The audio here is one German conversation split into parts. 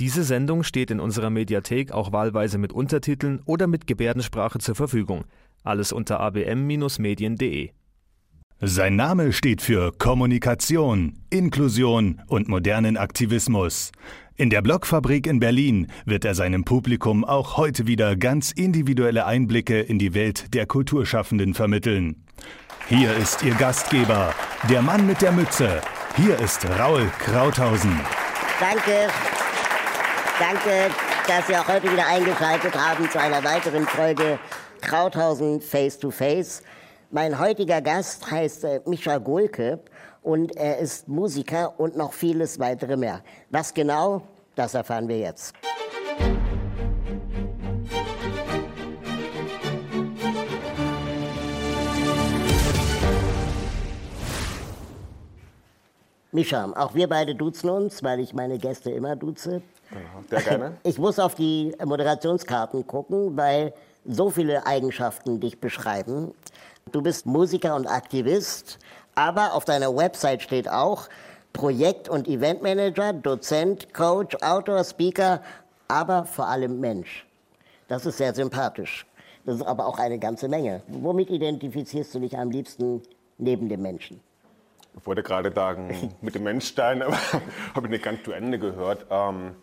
Diese Sendung steht in unserer Mediathek auch wahlweise mit Untertiteln oder mit Gebärdensprache zur Verfügung. Alles unter abm-medien.de. Sein Name steht für Kommunikation, Inklusion und modernen Aktivismus. In der Blogfabrik in Berlin wird er seinem Publikum auch heute wieder ganz individuelle Einblicke in die Welt der Kulturschaffenden vermitteln. Hier ist Ihr Gastgeber, der Mann mit der Mütze. Hier ist Raul Krauthausen. Danke. Danke, dass Sie auch heute wieder eingeschaltet haben zu einer weiteren Folge Krauthausen Face to Face. Mein heutiger Gast heißt äh, Micha Golke und er ist Musiker und noch vieles weitere mehr. Was genau, das erfahren wir jetzt. Mischa, auch wir beide duzen uns, weil ich meine Gäste immer duze. Sehr gerne. Ich muss auf die Moderationskarten gucken, weil so viele Eigenschaften dich beschreiben. Du bist Musiker und Aktivist, aber auf deiner Website steht auch Projekt- und Eventmanager, Dozent, Coach, Autor, Speaker, aber vor allem Mensch. Das ist sehr sympathisch. Das ist aber auch eine ganze Menge. Womit identifizierst du dich am liebsten neben dem Menschen? Ich wollte gerade sagen, mit dem Menschstein, aber habe ich nicht ganz zu Ende gehört. Ähm,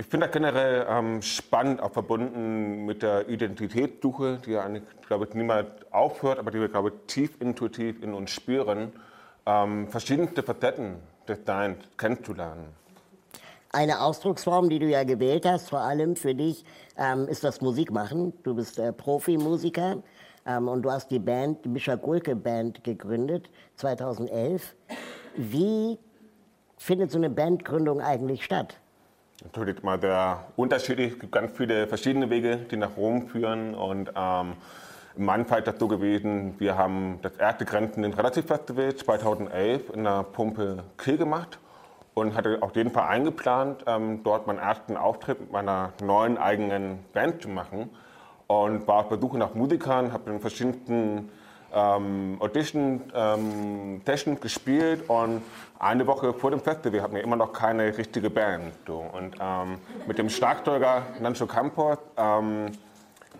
ich finde das generell ähm, spannend, auch verbunden mit der Identitätssuche, die ja eigentlich, glaube ich, niemand aufhört, aber die wir, glaube ich, tief intuitiv in uns spüren, ähm, verschiedenste Facetten des Deins kennenzulernen. Eine Ausdrucksform, die du ja gewählt hast, vor allem für dich, ähm, ist das Musikmachen. Du bist äh, Profimusiker ähm, und du hast die Band, die Mischa Gulke Band gegründet, 2011. Wie findet so eine Bandgründung eigentlich statt? Natürlich mal der Unterschied. Es gibt ganz viele verschiedene Wege, die nach Rom führen. Und ähm, ist das so gewesen, wir haben das erste Grenzen in Relativ Festival 2011 in der Pumpe Kiel gemacht und hatte auf jeden Fall eingeplant, ähm, dort meinen ersten Auftritt mit meiner neuen eigenen Band zu machen. Und war auf der Suche nach Musikern, habe in verschiedenen ähm, Audition ähm, Sessions gespielt und eine Woche vor dem Festival hatten wir immer noch keine richtige Band. Und ähm, mit dem Schlagzeuger Nancho Campos ähm,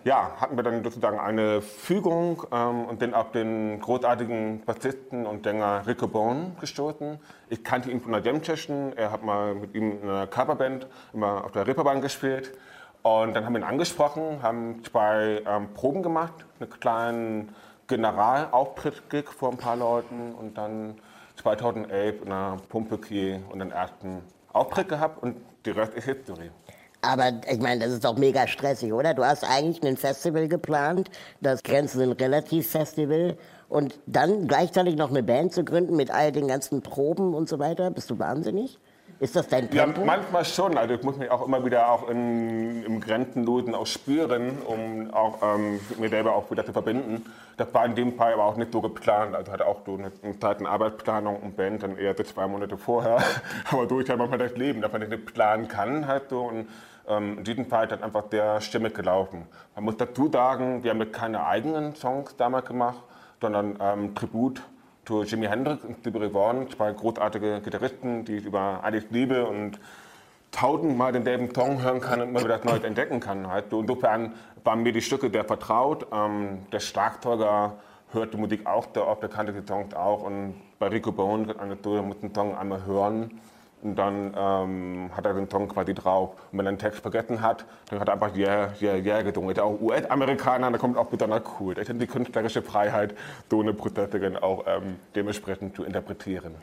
ja, hatten wir dann sozusagen eine Fügung ähm, und bin auf den großartigen Bassisten und Sänger Rico Bone gestoßen. Ich kannte ihn von der Jam Session, er hat mal mit ihm in einer Coverband immer auf der Reeperbahn gespielt. Und dann haben wir ihn angesprochen, haben zwei ähm, Proben gemacht, einen kleinen Generalauftritt-Gig vor ein paar Leuten und dann 2011 in der Pumpe Kiel und den ersten Auftritt gehabt und die Rest ist History. Aber ich meine, das ist doch mega stressig, oder? Du hast eigentlich ein Festival geplant, das Grenzen sind relativ Festival und dann gleichzeitig noch eine Band zu gründen mit all den ganzen Proben und so weiter. Bist du wahnsinnig? Ist das dein Tempo? Ja, manchmal schon. Also ich muss mich auch immer wieder auch in, im Grenzenlosen auch spüren, um auch ähm, mir selber auch wieder zu verbinden. Das war in dem Fall aber auch nicht so geplant. Also hatte auch so eine, eine Zeit eine Arbeitsplanung und Band dann eher so zwei Monate vorher. aber durch halt manchmal das Leben, dass man nicht planen kann halt so. Und ähm, in diesem Fall hat einfach der stimmig gelaufen. Man muss dazu sagen, wir haben keine eigenen Songs damals gemacht, sondern ähm, Tribut zu Jimi Hendrix und Stevie Vaughan, zwei großartige Gitarristen, die ich über alles liebe und tausendmal denselben Song hören kann und immer wieder Neues entdecken kann. Halt. Insofern waren mir die Stücke sehr vertraut. Ähm, der Schlagzeuger hört die Musik auch sehr oft, der kannte die Songs auch. Und bei Rico Bone Tour, muss den Song einmal hören und dann ähm, hat er den Song quasi drauf. Und wenn er einen Text vergessen hat, dann hat er einfach Yeah, Yeah, Yeah gedungen. Auch US-Amerikaner, da kommt auch besonders cool. Ich finde die künstlerische Freiheit, so eine Prozesserin auch ähm, dementsprechend zu interpretieren.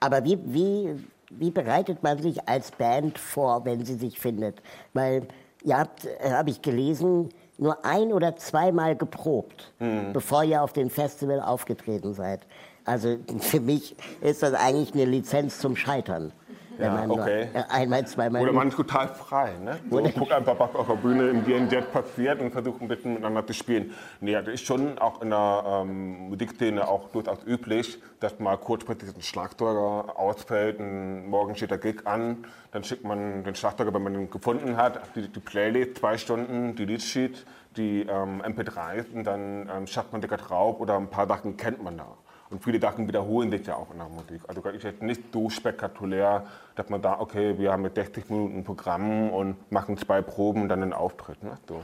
Aber wie, wie, wie bereitet man sich als Band vor, wenn sie sich findet? Weil ihr habt, äh, habe ich gelesen, nur ein oder zweimal geprobt, mhm. bevor ihr auf dem Festival aufgetreten seid. Also für mich ist das eigentlich eine Lizenz zum Scheitern. Ja, man okay. einmal, zweimal. Oder man ist total frei. Ne? So, guckt einfach, was auf der Bühne im DNZ passiert und versucht ein bisschen miteinander zu spielen. Nee, das ist schon auch in der ähm, Musikszene auch durchaus üblich, dass mal kurzfristig ein Schlagzeuger ausfällt und morgen steht der Gig an. Dann schickt man den Schlagzeuger, wenn man ihn gefunden hat, die, die Playlist, zwei Stunden, die Leadsheet, die ähm, MP3s und dann ähm, schafft man Dicker drauf oder ein paar Sachen kennt man da. Und viele Sachen wiederholen sich ja auch in der Musik. Also ist jetzt nicht so spektakulär, dass man da, okay, wir haben mit 60 Minuten Programm und machen zwei Proben und dann einen Auftritt. Ne? So.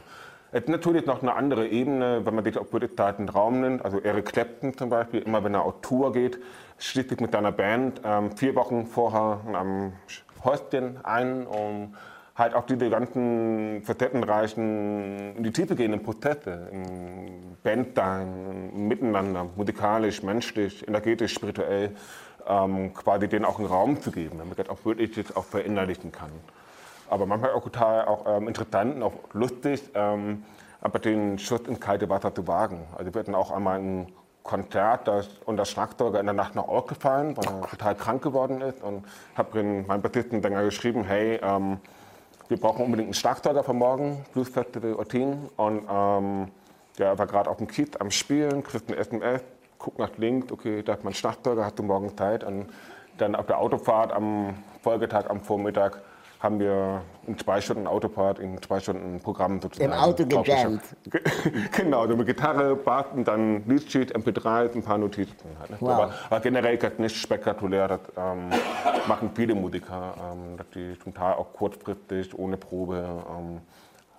Jetzt natürlich noch eine andere Ebene, wenn man sich auf einen Raum nimmt. Also Eric Clapton zum Beispiel, immer wenn er auf Tour geht, schließt sich mit seiner Band ähm, vier Wochen vorher am Häuschen ein, um halt auch diese ganzen facettenreichen, in die Tiefe gehenden Prozesse im Bandsein, im Miteinander, musikalisch, menschlich, energetisch, spirituell, ähm, quasi denen auch einen Raum zu geben, damit das auch wirklich jetzt auch verinnerlichen kann. Aber manchmal auch total auch, ähm, interessant und auch lustig, ähm, aber den Schuss ins kalte Wasser zu wagen. Also wir hatten auch einmal ein Konzert das, und das Schlagzeuger in der Nacht noch ausgefallen, weil er total krank geworden ist und habe meinem Bassisten Sänger geschrieben, hey, ähm, wir brauchen unbedingt einen Schlagzeuger für morgen, Blues Festival Ottin. Und ähm, der war gerade auf dem Kiez am Spielen, kriegt ein SMS, guckt nach links, okay, da hat man einen Schlagzeuger, hast du morgen Zeit. Und dann auf der Autofahrt am Folgetag, am Vormittag, haben wir in zwei Stunden Autofahrt, in zwei Stunden Programm sozusagen. Im Auto gejammt. genau, also mit Gitarre, Bass und dann Liedsheet, MP3, ein paar Notizen. Halt, ne? wow. aber, aber, generell ist nicht spektakulär, das ähm, machen viele Musiker, ähm, dass die zum Teil auch kurzfristig, ohne Probe ähm,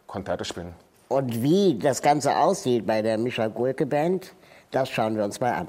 Konzerte spielen. Und wie das Ganze aussieht bei der Mischa Gurke Band, das schauen wir uns mal an.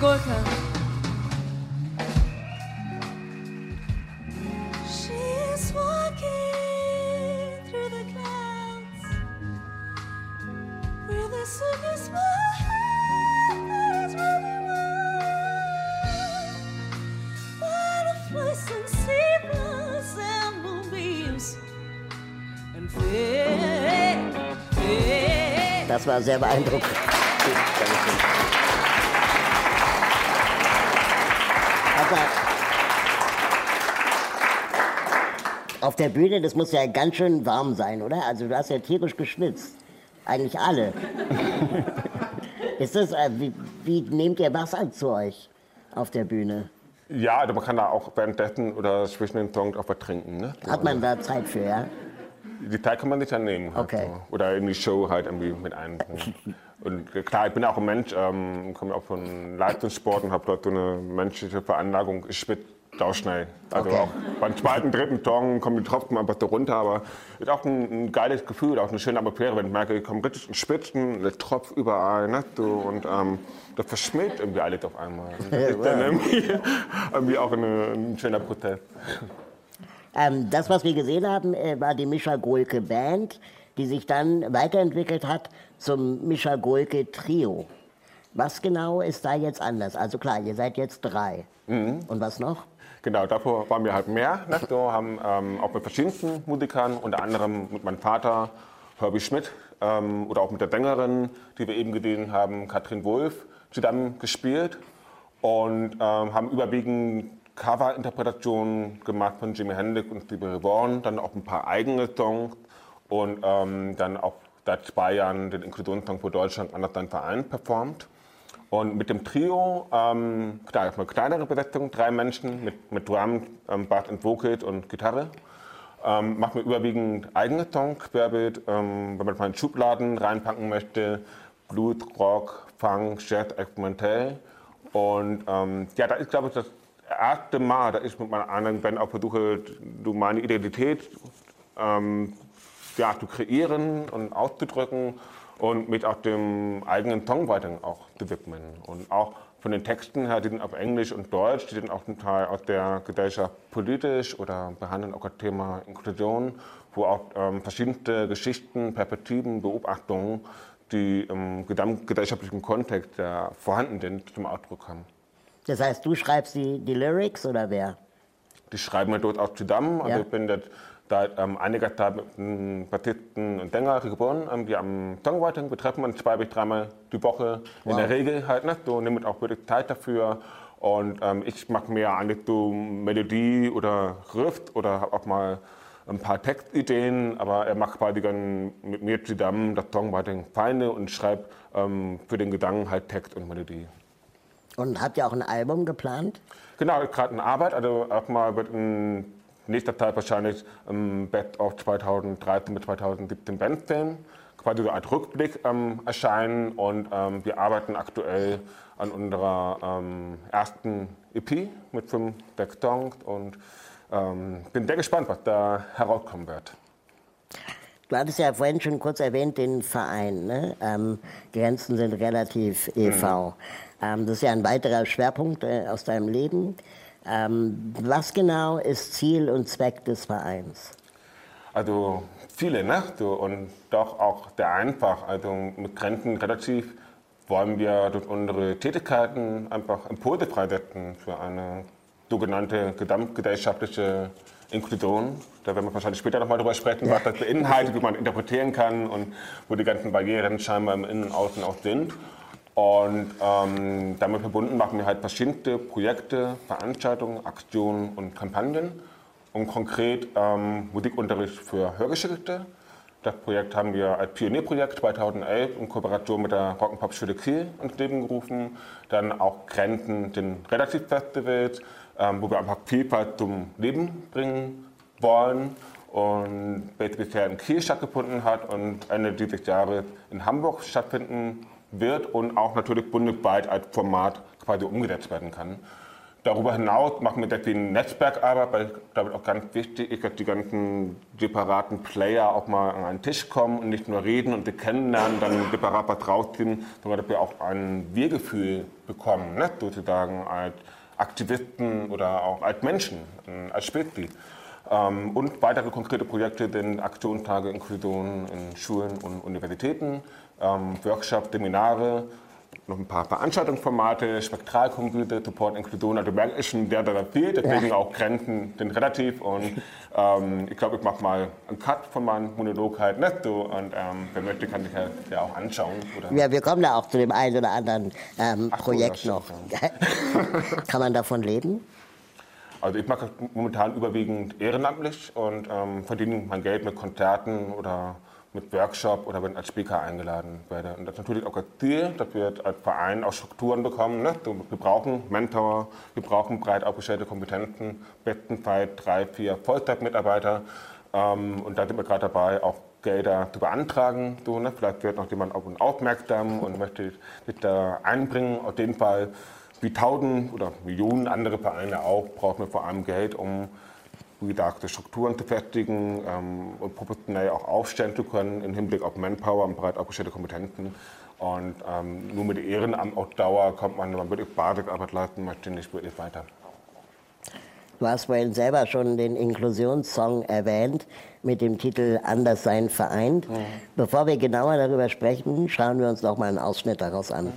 Gorka. She's walking through the clouds where the sun is really Butterflies and zebras and moonbeams and Das war sehr beeindruckend. Auf der Bühne, das muss ja ganz schön warm sein, oder? Also du hast ja tierisch geschwitzt. Eigentlich alle. Ist das, äh, wie, wie nehmt ihr Wasser zu euch auf der Bühne? Ja, also man kann da auch währenddessen oder zwischen den Songs auch was trinken. Ne? Hat man da Zeit für, ja? Die Zeit kann man sich dann nehmen. Halt okay. So. Oder in die Show halt irgendwie mit einbringen. Und klar, ich bin auch ein Mensch, ähm, komme auch von Leistungssport und habe dort so eine menschliche Veranlagung. Ich schwitze schnell. Also okay. auch beim zweiten, dritten Tong kommen die Tropfen einfach so runter, aber ist auch ein, ein, geiles Gefühl, auch eine schöne Atmosphäre, wenn ich merke, ich komme richtig in Spitzen, der Tropf überall, ne, so, und ähm, das verschmilzt irgendwie alles auf einmal. Und das ist dann irgendwie, irgendwie auch eine, ein schöner Prozess. Ähm, das, was wir gesehen haben, äh, war die Mischa Golke Band. die sich dann weiterentwickelt hat zum Mischa Golke Trio. Was genau ist da jetzt anders? Also klar, ihr seid jetzt drei. Mhm. Und was noch? Genau, davor waren wir halt mehr. Ne? So haben ähm, auch mit verschiedensten Musikern, unter anderem mit meinem Vater, Herbie Schmidt, ähm, oder auch mit der Sängerin, die wir eben gesehen haben, Katrin Wolf, zusammen gespielt und ähm, haben überwiegend Cover-Interpretationen gemacht von Jimi Hendrix und Stevie Ray Vaughan, dann auch ein paar eigene Songs und ähm, dann auch seit zwei Jahren den Inklusionssong für Deutschland anders dann Verein performt. Und mit dem Trio, ähm, klar, eine kleinere Besetzung, drei Menschen mit, mit Drum, ähm, Bass und Vocal und Gitarre. Ähm, machen wir überwiegend eigene Songs, querbeet, ähm, wenn man mal in Schubladen reinpacken möchte, Blues, Rock, Funk, Jazz, experimentell. Und ähm, ja, da ist, glaube ich, das erste Mal, da ich mit meiner anderen Band auch versuche, meine Identität ähm, ja, zu kreieren und auszudrücken und mit auch dem eigenen Songwriting auch zu widmen. Und auch von den Texten her, die sind auf Englisch und Deutsch, die sind auch zum Teil aus der Gesellschaft politisch oder behandeln auch das Thema Inklusion, wo auch ähm, verschiedenste Geschichten, Perspektiven, Beobachtungen, die im gesamtgesellschaftlichen Kontext ja, vorhanden sind, zum Ausdruck kommen. Das heißt, du schreibst die, die Lyrics oder wer? Die schreiben wir dort auch zusammen. Also Ja. ich bin jetzt seit ähm, mit einem Bassisten und Sänger geboren, ähm, die am Songwriting. Wir treffen uns zwei bis dreimal die Woche in der Regel halt. Ne? So nimmt auch wirklich Zeit dafür. Und ähm, ich mache mehr eigentlich so Melodie oder Riff oder habe auch mal ein paar Textideen, aber er macht quasi dann mit mir zusammen das Songwriting feine und schreibt ähm, für den Gesang halt Text und Melodie. Und habt ihr auch ein Album geplant? Genau, gerade in Arbeit. Also auch mal wird in nächster Zeit wahrscheinlich im Best of 2013 bis 2017 Bandfilm quasi so als Rückblick ähm, erscheinen. Und ähm, wir arbeiten aktuell an unserer ähm, ersten EP mit fünf sechs Songs und ähm, bin sehr gespannt, was da herauskommen wird. Du hattest ja vorhin schon kurz erwähnt, den Verein. Ne? Ähm, Grenzen sind relativ e.V. Ähm, das ist ja ein weiterer Schwerpunkt äh, aus deinem Leben. Ähm, was genau ist Ziel und Zweck des Vereins? Also viele, ne? So, und doch auch sehr einfach. Also mit Grenzen relativ wollen wir durch unsere Tätigkeiten einfach Impulse freisetzen für eine sogenannte gesamtgesellschaftliche Inklusion. Da werden wir wahrscheinlich später nochmal drüber sprechen, was das beinhaltet, wie man interpretieren kann und wo die ganzen Barrieren scheinbar im Innen und Außen auch sind. Und ähm, damit verbunden machen wir halt verschiedene Projekte, Veranstaltungen, Aktionen und Kampagnen. Und konkret ähm, Musikunterricht für Hörgeschichte. Das Projekt haben wir als Pionierprojekt 2011 in Kooperation mit der Rock'n'Pop-Schule Kiel ins Leben gerufen. Dann auch Grenzen, den Relativ-Festivals, ähm, wo wir einfach Vielfalt zum Leben bringen wollen. Und welches bisher in Kiel stattgefunden hat und Ende dieses Jahres in Hamburg stattfinden wird und auch natürlich bundesweit als Format quasi umgesetzt werden kann. Darüber hinaus machen wir sehr viel Netzwerkarbeit, weil damit auch ganz wichtig ist, dass die ganzen separaten Player auch mal an einen Tisch kommen und nicht nur reden und wir kennenlernen, dann separat was rausziehen, sondern dass wir auch ein Wir-Gefühl bekommen, ne? sozusagen als Aktivisten oder auch als Menschen, äh, als Spezies. Ähm, und weitere konkrete Projekte sind Aktionstage Inklusion in Schulen und Universitäten, ähm, Workshops, Seminare, noch ein paar Veranstaltungsformate, Spektralkongresse, Support Inklusion. Also merkt ist schon sehr, sehr viel, deswegen auch Grenzen sind relativ. Und ähm, ich glaube, ich mache mal einen Cut von meinem Monolog halt nicht so. Und ähm, wer möchte, kann sich halt ja auch anschauen. Oder Ja, wir kommen da auch zu dem einen oder anderen ähm, Ach Projekt ja, noch. Kann man davon leben? Also ich mache momentan überwiegend ehrenamtlich und ähm, verdiene mein Geld mit Konzerten oder mit Workshop oder wenn ich als Speaker eingeladen werde. Und das ist natürlich auch das Ziel, dass wir als Verein auch Strukturen bekommen. Ne? Wir brauchen Mentor, wir brauchen breit aufgestellte Kompetenzen, bestenfalls drei, vier Vollzeitmitarbeiter. Ähm, und da sind wir gerade dabei, auch Gelder zu beantragen. So, ne? Vielleicht wird noch jemand auf uns aufmerksam und möchte sich da einbringen. Auf jeden Fall wie tausend oder Millionen andere Vereine auch, brauchen wir vor allem Geld, um gesagt, Strukturen zu festigen ähm, und professionell auch aufstellen zu können im Hinblick auf Manpower und breit aufgestellte Kompetenzen. Und ähm, nur mit Ehrenamt auf Dauer kommt man, wenn man wirklich Basisarbeit leisten möchte, nicht wirklich weiter. Du hast vorhin selber schon den Inklusionssong erwähnt mit dem Titel Anderssein vereint. Mhm. Bevor wir genauer darüber sprechen, schauen wir uns noch mal einen Ausschnitt daraus an.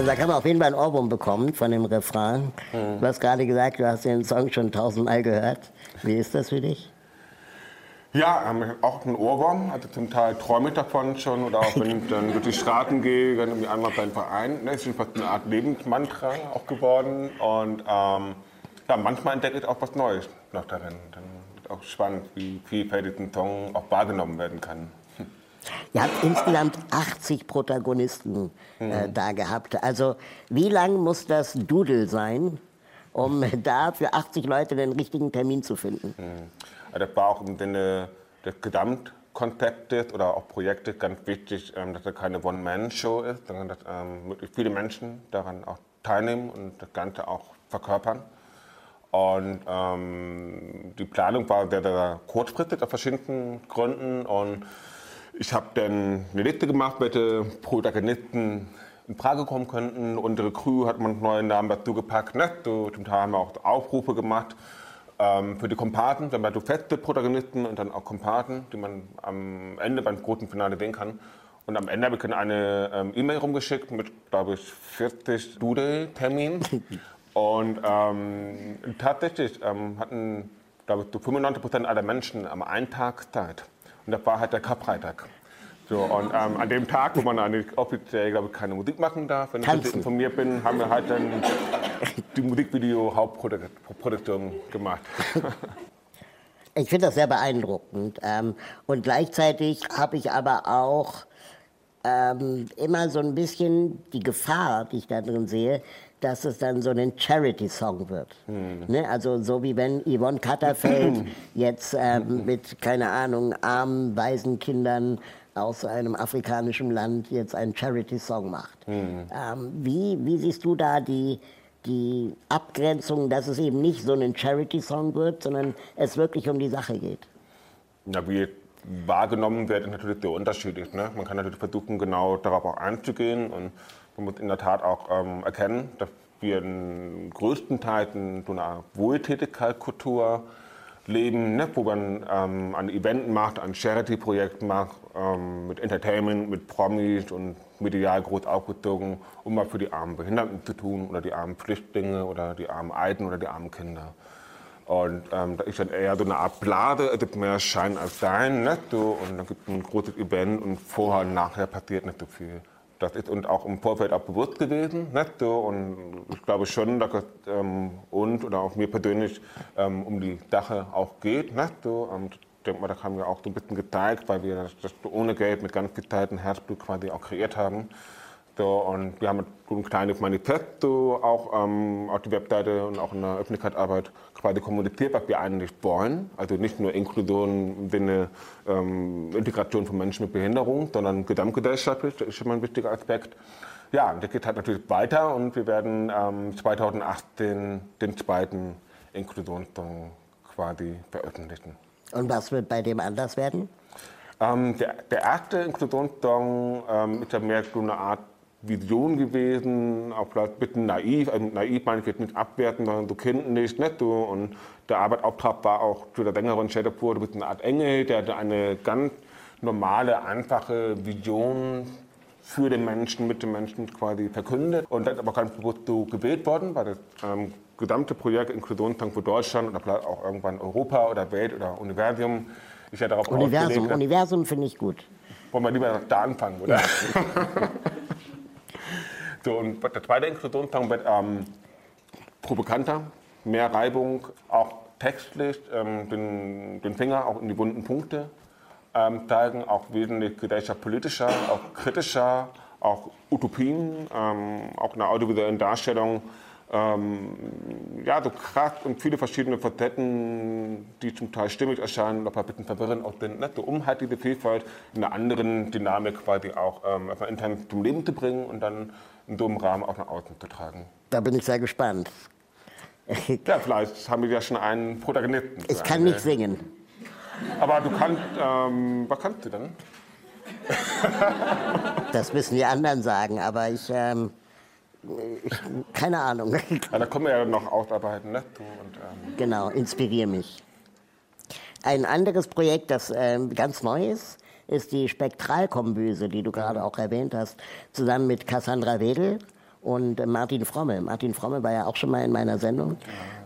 Also da kann man auf jeden Fall ein Ohrwurm bekommen von dem Refrain. Mhm. Du hast gerade gesagt, du hast den Song schon tausendmal gehört. Wie ist das für dich? Ja, ähm, auch ein Ohrwurm. Also zum Teil träume ich davon schon oder auch wenn ich dann durch die Straßen gehe, dann irgendwie einmal beim Verein. Ne, ist schon fast eine Art Lebensmantra auch geworden. Und ähm, ja, manchmal entdecke ich auch was Neues noch darin. Dann ist auch spannend, wie vielfältig ein Song auch wahrgenommen werden kann. Ihr habt insgesamt 80 Protagonisten äh, mhm. da gehabt. Also wie lang muss das Doodle sein, um da für 80 Leute den richtigen Termin zu finden? Mhm. Das war auch im Sinne des Gesamtkonzeptes oder auch Projektes ganz wichtig, ähm, dass es keine One-Man-Show ist, sondern dass ähm, möglichst viele Menschen daran auch teilnehmen und das Ganze auch verkörpern. Und ähm, die Planung war sehr, sehr kurzfristig aus verschiedenen Gründen und ich habe dann eine Liste gemacht, welche Protagonisten in Frage kommen könnten. Unsere Crew hat man neue Namen dazu gepackt. Ne? Zum Teil haben wir auch Aufrufe gemacht ähm, für die Komparten. Dann so feste Protagonisten und dann auch Komparten, die man am Ende beim großen Finale sehen kann. Und am Ende habe ich eine ähm, E-Mail rumgeschickt mit, glaube ich, 40 Doodle-Terminen. und ähm, tatsächlich ähm, hatten, glaube ich, so 95 Prozent aller Menschen am einen Tag Zeit. Und das war halt der Karfreitag. So, und ähm, an dem Tag, wo man eigentlich offiziell, glaube ich, keine Musik machen darf, wenn ich richtig informiert bin, haben wir halt dann die Musikvideo-Hauptproduktion gemacht. Ich finde das sehr beeindruckend. Ähm, und gleichzeitig habe ich aber auch ähm, immer so ein bisschen die Gefahr, die ich da drin sehe, dass es dann so ein Charity-Song wird. Hm. Ne? Also so wie wenn Yvonne Katterfeld jetzt ähm, mit, keine Ahnung, armen, weisen Kindern aus einem afrikanischen Land jetzt einen Charity-Song macht. Hm. Ähm, wie, wie siehst du da die, die Abgrenzung, dass es eben nicht so ein Charity-Song wird, sondern es wirklich um die Sache geht? Na, wie wahrgenommen wird, ist natürlich sehr unterschiedlich. Ne? Man kann natürlich versuchen, genau darauf auch einzugehen und man muss in der Tat auch ähm, erkennen, dass wir in größten Teilen so eine Wohltätigkeitskultur leben, ne, wo man ähm, ein Event macht, ein Charity-Projekt macht, ähm, mit Entertainment, mit Promis und medial groß aufgezogen, um mal für die armen Behinderten zu tun oder die armen Flüchtlinge oder die armen Alten oder die armen Kinder. Und ähm, da ist dann eher so eine Art Blase, es gibt mehr Schein als Sein, ne, so, und dann gibt es ein großes Event und vorher und nachher passiert nicht so viel. Das ist uns auch im Vorfeld auch bewusst gewesen. Nicht so? Und ich glaube schon, dass es ähm, uns oder auch mir persönlich ähm, um die Sache auch geht. Nicht so? Und ich denke mal, das haben wir auch so ein bisschen gezeigt, weil wir das, das ohne Geld mit ganz viel Zeit und Herzblut quasi auch kreiert haben. So, und wir haben ein kleines Manifest auch ähm, auf die Webseite und auch in der Öffentlichkeitsarbeit quasi kommuniziert, was wir eigentlich wollen. Also nicht nur Inklusion im Sinne ähm, Integration von Menschen mit Behinderung, sondern gesamtgesellschaftlich, ist schon mal ein wichtiger Aspekt. Ja, das geht halt natürlich weiter und wir werden ähm, 2018 den zweiten Inklusionssong quasi veröffentlichen. Und was wird bei dem anders werden? Ähm, der, der, erste Inklusionssong ähm, ist ja mehr so eine Art Vision gewesen, auch vielleicht ein bisschen naiv. Also naiv meine ich jetzt nicht abwerten, sondern so kindlich, nicht so. Und der Arbeitsauftrag war auch für der Sängerin Shadowpur, du bist eine Art Engel, der hatte eine ganz normale, einfache Vision für den Menschen, mit den Menschen quasi verkündet. Und das ist aber ganz bewusst so gewählt worden, weil das ähm, gesamte Projekt Inklusionstank für Deutschland oder vielleicht auch irgendwann Europa oder Welt oder Universum ist ja darauf Universum. Universum finde ich gut. Wollen wir lieber da anfangen, oder? so, und der zweite Inklusionstank wird ähm, provokanter, mehr Reibung, auch textlich, ähm, den, den Finger auch in die wunden Punkte ähm, zeigen, auch wesentlich gesellschaftspolitischer, auch kritischer, auch Utopien, ähm, auch eine audiovisuellen Darstellung. Ähm, ja, so krass und viele verschiedene Facetten, die zum Teil stimmig erscheinen, aber ein bisschen verwirrend auch sind, ne? so, um halt diese Vielfalt in einer anderen Dynamik quasi auch ähm, intern zum Leben zu bringen und dann in so einem Rahmen auch nach außen zu tragen. Da bin ich sehr gespannt. Ja, vielleicht haben wir ja schon einen Protagonisten. Ich kann nicht singen. Aber du kannst, ähm, was kannst du denn? Das müssen die anderen sagen, aber ich, ähm, ich keine Ahnung. Ja, da können wir ja noch ausarbeiten, ne? Du und, ähm, Genau, inspiriere mich. Ein anderes Projekt, das ähm, ganz neu ist, ist die Spektralkombüse, die du gerade auch erwähnt hast, zusammen mit Cassandra Wedel und äh, Martin Fromme. Martin Fromme war ja auch schon mal in meiner Sendung,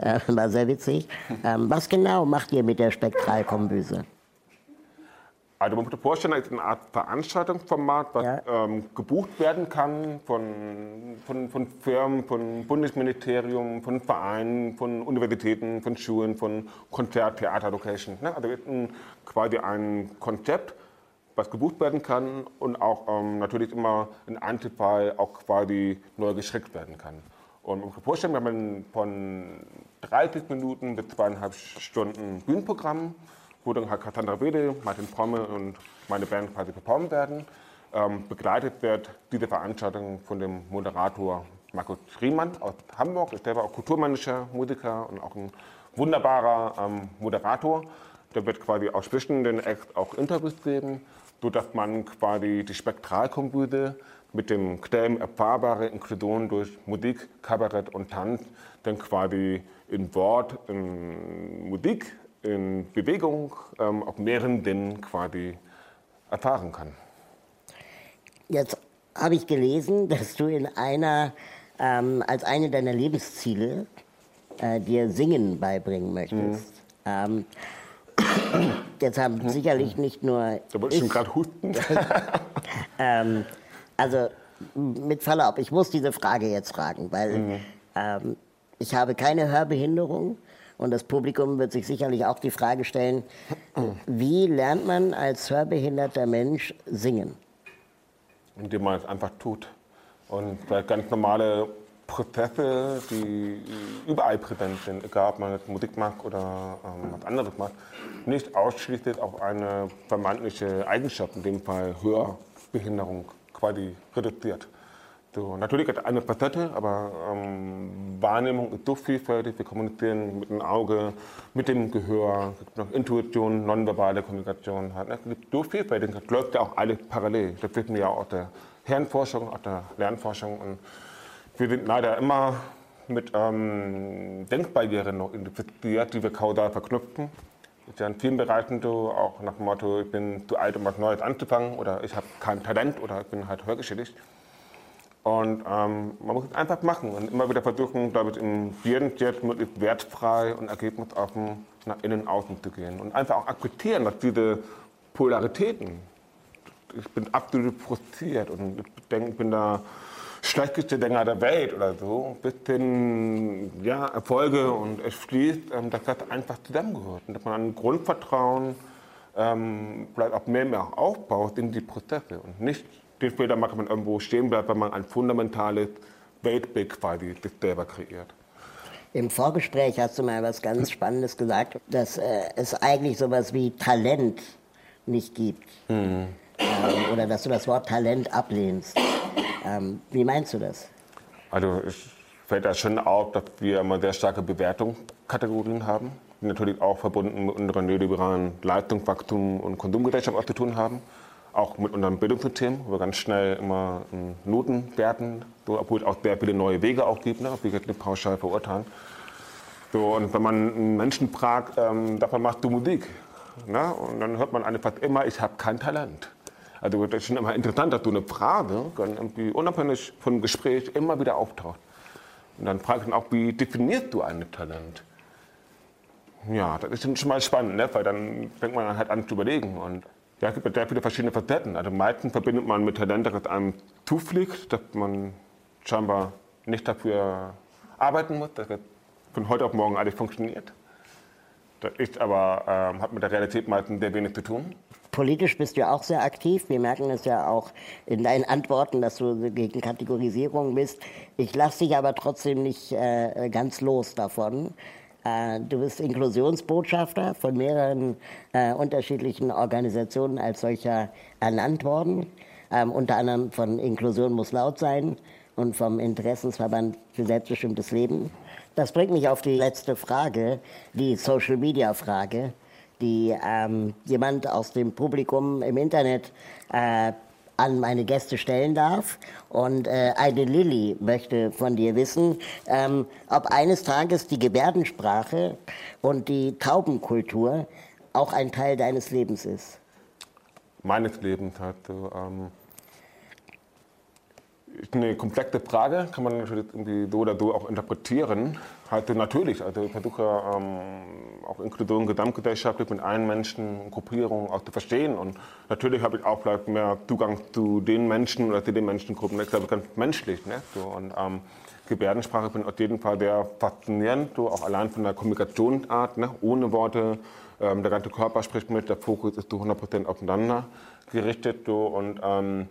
äh, war sehr witzig. Ähm, was genau macht ihr mit der Spektralkombüse? Also man muss vorstellen, das ist eine Art Veranstaltungsformat, was Ja. ähm, gebucht werden kann von, von, von Firmen, von Bundesministerium, von Vereinen, von Universitäten, von Schulen, von Konzert, Theater, Locations. Ne? Also ist ein, quasi ein Konzept, was gebucht werden kann und auch ähm, natürlich immer in Einzelfall auch quasi neu geschickt werden kann. Und muss sich vorstellen, wenn man von 30 Minuten bis zweieinhalb Stunden Bühnenprogramm, wo dann halt Cassandra Wede, Martin Fromme und meine Band quasi performen werden, ähm, begleitet wird diese Veranstaltung von dem Moderator Markus Riemann aus Hamburg. Ist selber auch Kulturmanager, Musiker und auch ein wunderbarer ähm, Moderator. Der wird quasi auch zwischen den Acts auch Interviews geben, sodass man quasi die Spektralkombüse mit dem Claim erfahrbare Inklusion durch Musik, Kabarett und Tanz dann quasi in Wort, in Musik, in Bewegung ähm, auf mehreren Dingen quasi erfahren kann. Jetzt habe ich gelesen, dass du in einer, ähm, als eine deiner Lebensziele äh, dir Singen beibringen möchtest. Ähm, jetzt haben sicherlich nicht nur Da wollte ich schon gerade husten. ähm, also mit Verlaub, ich muss diese Frage jetzt fragen, weil ähm, ich habe keine Hörbehinderung und das Publikum wird sich sicherlich auch die Frage stellen, wie lernt man als hörbehinderter Mensch singen? indem man es einfach tut. Und ganz normale Prozesse, die überall präsent sind, egal ob man jetzt Musik macht oder ähm, was anderes macht, nicht ausschließlich auf eine vermeintliche Eigenschaft, in dem Fall Hörbehinderung, quasi reduziert. So, natürlich hat eine Facette, aber ähm, Wahrnehmung ist so vielfältig. Wir kommunizieren mit dem Auge, mit dem Gehör, es gibt noch Intuition, nonverbale Kommunikation. Halt, ne? Es gibt so vielfältig, das läuft ja auch alles parallel. Das wissen wir ja auch aus der Hirnforschung, aus der Lernforschung. Und wir sind leider immer mit ähm, Denkbarrieren noch identifiziert, die wir kausal verknüpfen. Ist ja in vielen Bereichen so, auch nach dem Motto, ich bin zu alt, um was Neues anzufangen oder ich habe kein Talent oder ich bin halt hörgeschädigt. Und ähm, man muss es einfach machen und immer wieder versuchen, ich, in jedem jetzt möglichst wertfrei und ergebnisoffen nach innen und außen zu gehen. Und einfach auch akzeptieren, dass diese Polaritäten, ich bin absolut frustriert und ich denke, ich bin der schlechteste Sänger der Welt oder so, bis hin ja, Erfolge und es fließt, ähm, dass das einfach zusammengehört. Und dass man ein Grundvertrauen ähm, vielleicht auch mehr und mehr aufbaut in die Prozesse und nicht den Fehler macht, man irgendwo stehen bleibt, wenn man ein fundamentales Weltbild quasi sich selber kreiert. Im Vorgespräch hast du mal was ganz Spannendes gesagt, dass äh, es eigentlich sowas wie Talent nicht gibt. Ähm, oder dass du das Wort Talent ablehnst. Ähm, wie meinst du das? Also es fällt da schon auf, dass wir immer sehr starke Bewertungskategorien haben, die natürlich auch verbunden mit unserer neoliberalen Leistungswachstum und Konsumgesellschaft auch zu tun haben. Auch mit unserem Bildungssystem, wo wir ganz schnell immer ähm, Noten werten, so, obwohl es auch sehr viele neue Wege auch gibt, ne, ob wir jetzt nicht pauschal verurteilen. So, und wenn man Menschen fragt, ähm, davon machst du Musik? Ne? Und dann hört man einfach immer, ich habe kein Talent. Also das ist schon immer interessant, dass du eine Frage, irgendwie unabhängig vom Gespräch, immer wieder auftaucht. Und dann frage ich dann auch, wie definierst du ein Talent? Ja, das ist schon mal spannend, ne? weil dann fängt man halt an zu überlegen. Und ja, es gibt sehr viele verschiedene Facetten. Also meistens verbindet man mit Talent, dass es einem zufliegt, dass man scheinbar nicht dafür arbeiten muss, dass es von heute auf morgen alles funktioniert. Das ist aber, ähm, hat mit der Realität meistens sehr wenig zu tun. Politisch bist du ja auch sehr aktiv. Wir merken es ja auch in deinen Antworten, dass du gegen Kategorisierung bist. Ich lasse dich aber trotzdem nicht äh, ganz los davon. Äh, du bist Inklusionsbotschafter von mehreren äh, unterschiedlichen Organisationen als solcher ernannt worden. Ähm, unter anderem von Inklusion muss laut sein und vom Interessensverband für selbstbestimmtes Leben. Das bringt mich auf die letzte Frage, die Social-Media-Frage, die ähm, jemand aus dem Publikum im Internet äh, an meine Gäste stellen darf. Und äh, eine Lilly möchte von dir wissen, ähm, ob eines Tages die Gebärdensprache und die Taubenkultur auch ein Teil deines Lebens ist. Meines Lebens halt. Ähm eine komplexe Frage, kann man natürlich irgendwie so oder so auch interpretieren. Halt natürlich, also ich versuche ähm, auch Inklusion gesamtgesellschaftlich mit allen Menschen, Gruppierungen auch zu verstehen. Und natürlich habe ich auch vielleicht mehr Zugang zu den Menschen oder zu den Menschengruppen. Das ist ganz menschlich. Ne? So, und ähm, Gebärdensprache finde ich auf jeden Fall sehr faszinierend, so auch allein von der Kommunikationsart, ne? ohne Worte. Ähm, der ganze Körper spricht mit, der Fokus ist zu 100% aufeinander gerichtet. So, und ähm,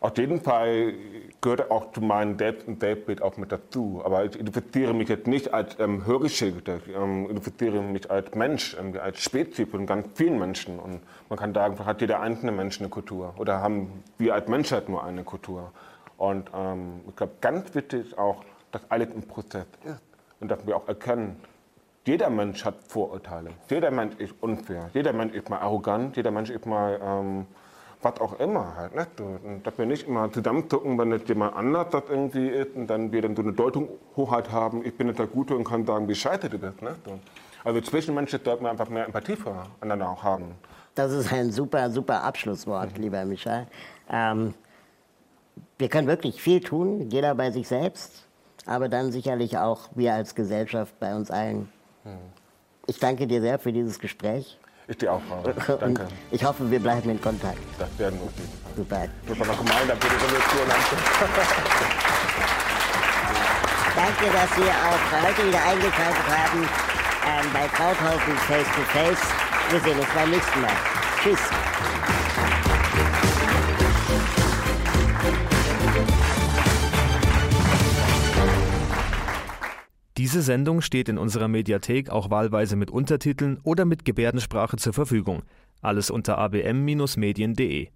auf jeden Fall gehört auch zu meinem Selbst- und Selbstbild auch mit dazu. Aber ich identifiziere mich jetzt nicht als ähm, Hörgeschildter, ich ähm, identifiziere mich als Mensch, ähm, als Spezies von ganz vielen Menschen. Und man kann sagen, hat jeder einzelne Mensch eine Kultur oder haben wir als Menschheit nur eine Kultur. Und ähm, ich glaube, ganz wichtig ist auch, dass alles ein Prozess ist und dass wir auch erkennen, jeder Mensch hat Vorurteile. Jeder Mensch ist unfair. Jeder Mensch ist mal arrogant. Jeder Mensch ist mal ähm, was auch immer halt. Ne? Und dass wir nicht immer zusammenzucken, wenn es jemand anders das irgendwie ist und dann wir dann so eine Deutung Hochheit haben, ich bin nicht der Gute und kann sagen, wie scheiße du bist. Ne? Also zwischenmenschlich sollten wir einfach mehr Empathie füreinander auch haben. Das ist ein super, super Abschlusswort, mhm. lieber Michael. Ähm, wir können wirklich viel tun, jeder bei sich selbst, aber dann sicherlich auch wir als Gesellschaft bei uns allen. Mhm. Ich danke dir sehr für dieses Gespräch. Ich dir auch, Frau. Danke. ich hoffe, wir bleiben in Kontakt. Das werden wir. Super. Super nochmal, da bitte Revolution Danke, dass Sie auch heute wieder eingeschaltet haben ähm, bei Krauthausen Face to Face. Wir sehen uns beim nächsten Mal. Tschüss. Diese Sendung steht in unserer Mediathek auch wahlweise mit Untertiteln oder mit Gebärdensprache zur Verfügung. Alles unter abm-medien.de